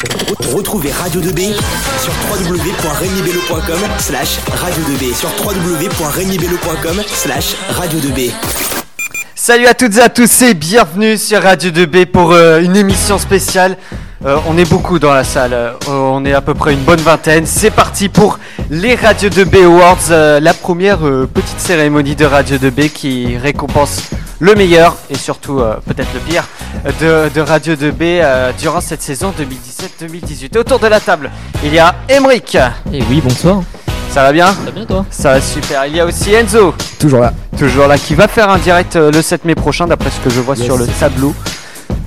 Retrouvez Radio 2B sur www.regnibello.com slash radio 2B sur www.regnibello.com slash radio 2B. Salut à toutes et à tous et bienvenue sur Radio 2B pour euh, une émission spéciale. Euh, on est beaucoup dans la salle, euh, on est à peu près une bonne vingtaine. C'est parti pour les Radio 2B Awards, la première petite cérémonie de Radio 2B qui récompense le meilleur et surtout peut-être le pire de, Radio 2B euh, durant cette saison 2017-2018. Autour de la table, il y a Emric. Et oui, bonsoir. Ça va bien Ça va bien toi? Ça va super. Il y a aussi Enzo. Toujours là. Toujours là, qui va faire un direct euh, le 7 mai prochain, d'après ce que je vois Yes. sur le tableau.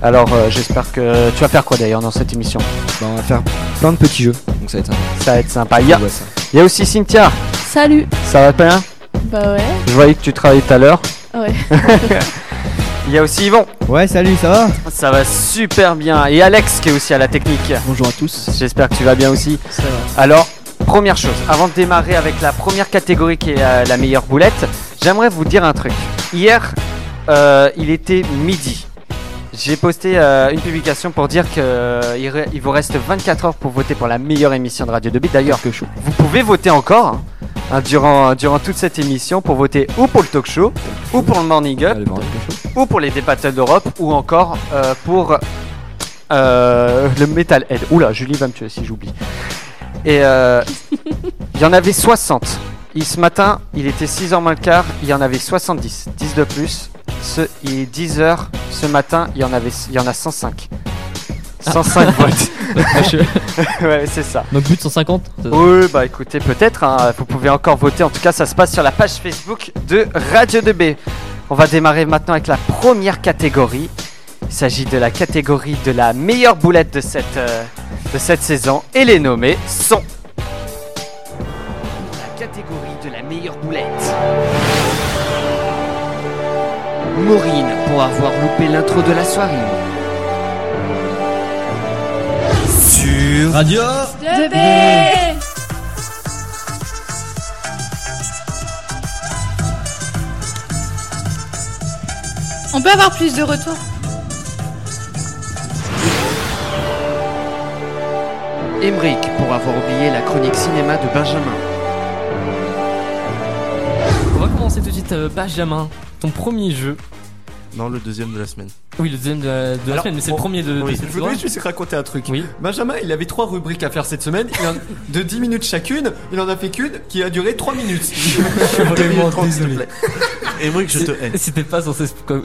Alors, euh, j'espère que tu vas faire quoi d'ailleurs dans cette émission? Bah, on va faire plein de petits jeux. Donc ça va être sympa. Ça va être sympa. Il y a, il y aussi Cynthia. Salut Ça va bien? Bah ouais, Je voyais que tu travaillais tout à l'heure. ouais. Il y a aussi Yvon. Ouais, salut, ça va Ça va super bien. Et Alex qui est aussi à la technique. Bonjour à tous. J'espère que tu vas bien aussi. Ça va. Alors, première chose, avant de démarrer avec la première catégorie qui est euh, la meilleure boulette, j'aimerais vous dire un truc. Hier, euh, il était midi. J'ai posté euh, une publication pour dire qu'il il vous reste 24 heures pour voter pour la meilleure émission de Radio 2B. D'ailleurs, vous pouvez voter encore hein, hein, durant, durant toute cette émission pour voter ou pour le talk show, ou pour le morning up, Allez, bordel, que chaud. Ou pour les débattles d'Europe, ou encore euh, pour euh, le Metal Head. Oula, Julie va me tuer si j'oublie. Et euh, il y en avait 60. Et ce matin, il était 6h moins le quart, il y en avait 70. 10 de plus. Ce, il est 10h. Ce matin, il y en, avait, il y en a 105. 105 votes. ouais, c'est ça. Donc but 150 c'est ça? Oui, bah écoutez, peut-être, hein, vous pouvez encore voter. En tout cas, ça se passe sur la page Facebook de Radio 2B. On va démarrer maintenant avec la première catégorie. Il s'agit de la catégorie de la meilleure boulette de cette, euh, de cette saison. Et les nommés sont. La catégorie de la meilleure boulette. Maureen pour avoir loupé l'intro de la soirée. Sur. Radio De B On peut avoir plus de retours Emric pour avoir oublié la chronique cinéma de Benjamin. On va commencer tout de suite, euh, Benjamin. Ton premier jeu. Non, le deuxième de la semaine. Oui, le deuxième de la, de la Alors, semaine, mais c'est bon, le premier de, de oui. cette Je voudrais juste raconter un truc. Oui. Benjamin, il avait trois rubriques à faire cette semaine. Il en- de 10 minutes chacune, il en a fait qu'une qui a duré 3 minutes. Je suis vraiment désolé. Emmerich, je te hais. C'était pas censé